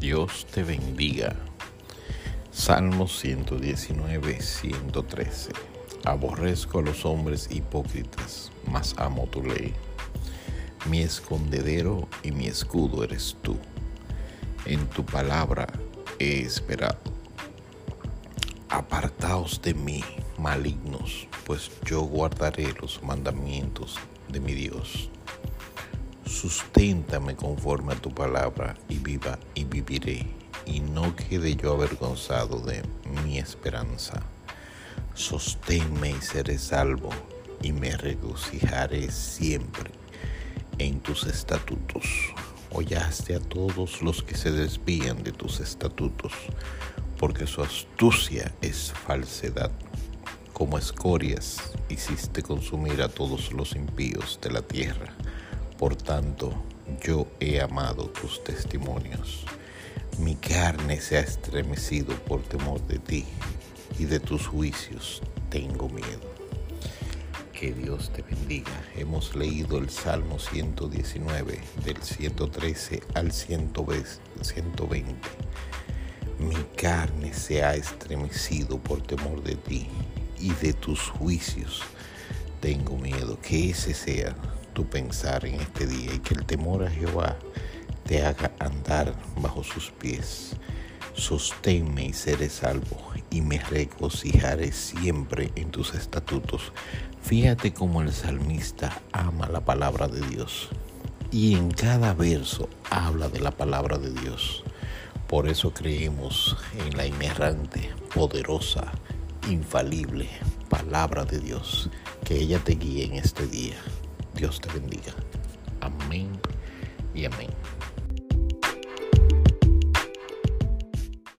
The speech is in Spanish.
Dios te bendiga. Salmo 119, 113. Aborrezco a los hombres hipócritas, mas amo tu ley. Mi escondedero y mi escudo eres tú. En tu palabra he esperado. Apartaos de mí, malignos, pues yo guardaré los mandamientos de mi Dios. Susténtame conforme a tu palabra y viva y viviré, y no quede yo avergonzado de mi esperanza. Sosténme y seré salvo, y me regocijaré siempre en tus estatutos. Hollaste a todos los que se desvían de tus estatutos, porque su astucia es falsedad. Como escorias hiciste consumir a todos los impíos de la tierra por tanto, yo he amado tus testimonios. Mi carne se ha estremecido por temor de ti y de tus juicios tengo miedo. Que Dios te bendiga. Hemos leído el Salmo 119 del 113 al 120. Mi carne se ha estremecido por temor de ti y de tus juicios tengo miedo. Que ese sea pensar en este día y que el temor a Jehová te haga andar bajo sus pies. Sosténme y seré salvo y me regocijaré siempre en tus estatutos. Fíjate cómo el salmista ama la palabra de Dios y en cada verso habla de la palabra de Dios. Por eso creemos en la inerrante, poderosa, infalible palabra de Dios. Que ella te guíe en este día. Dios te bendiga. Amén y amén.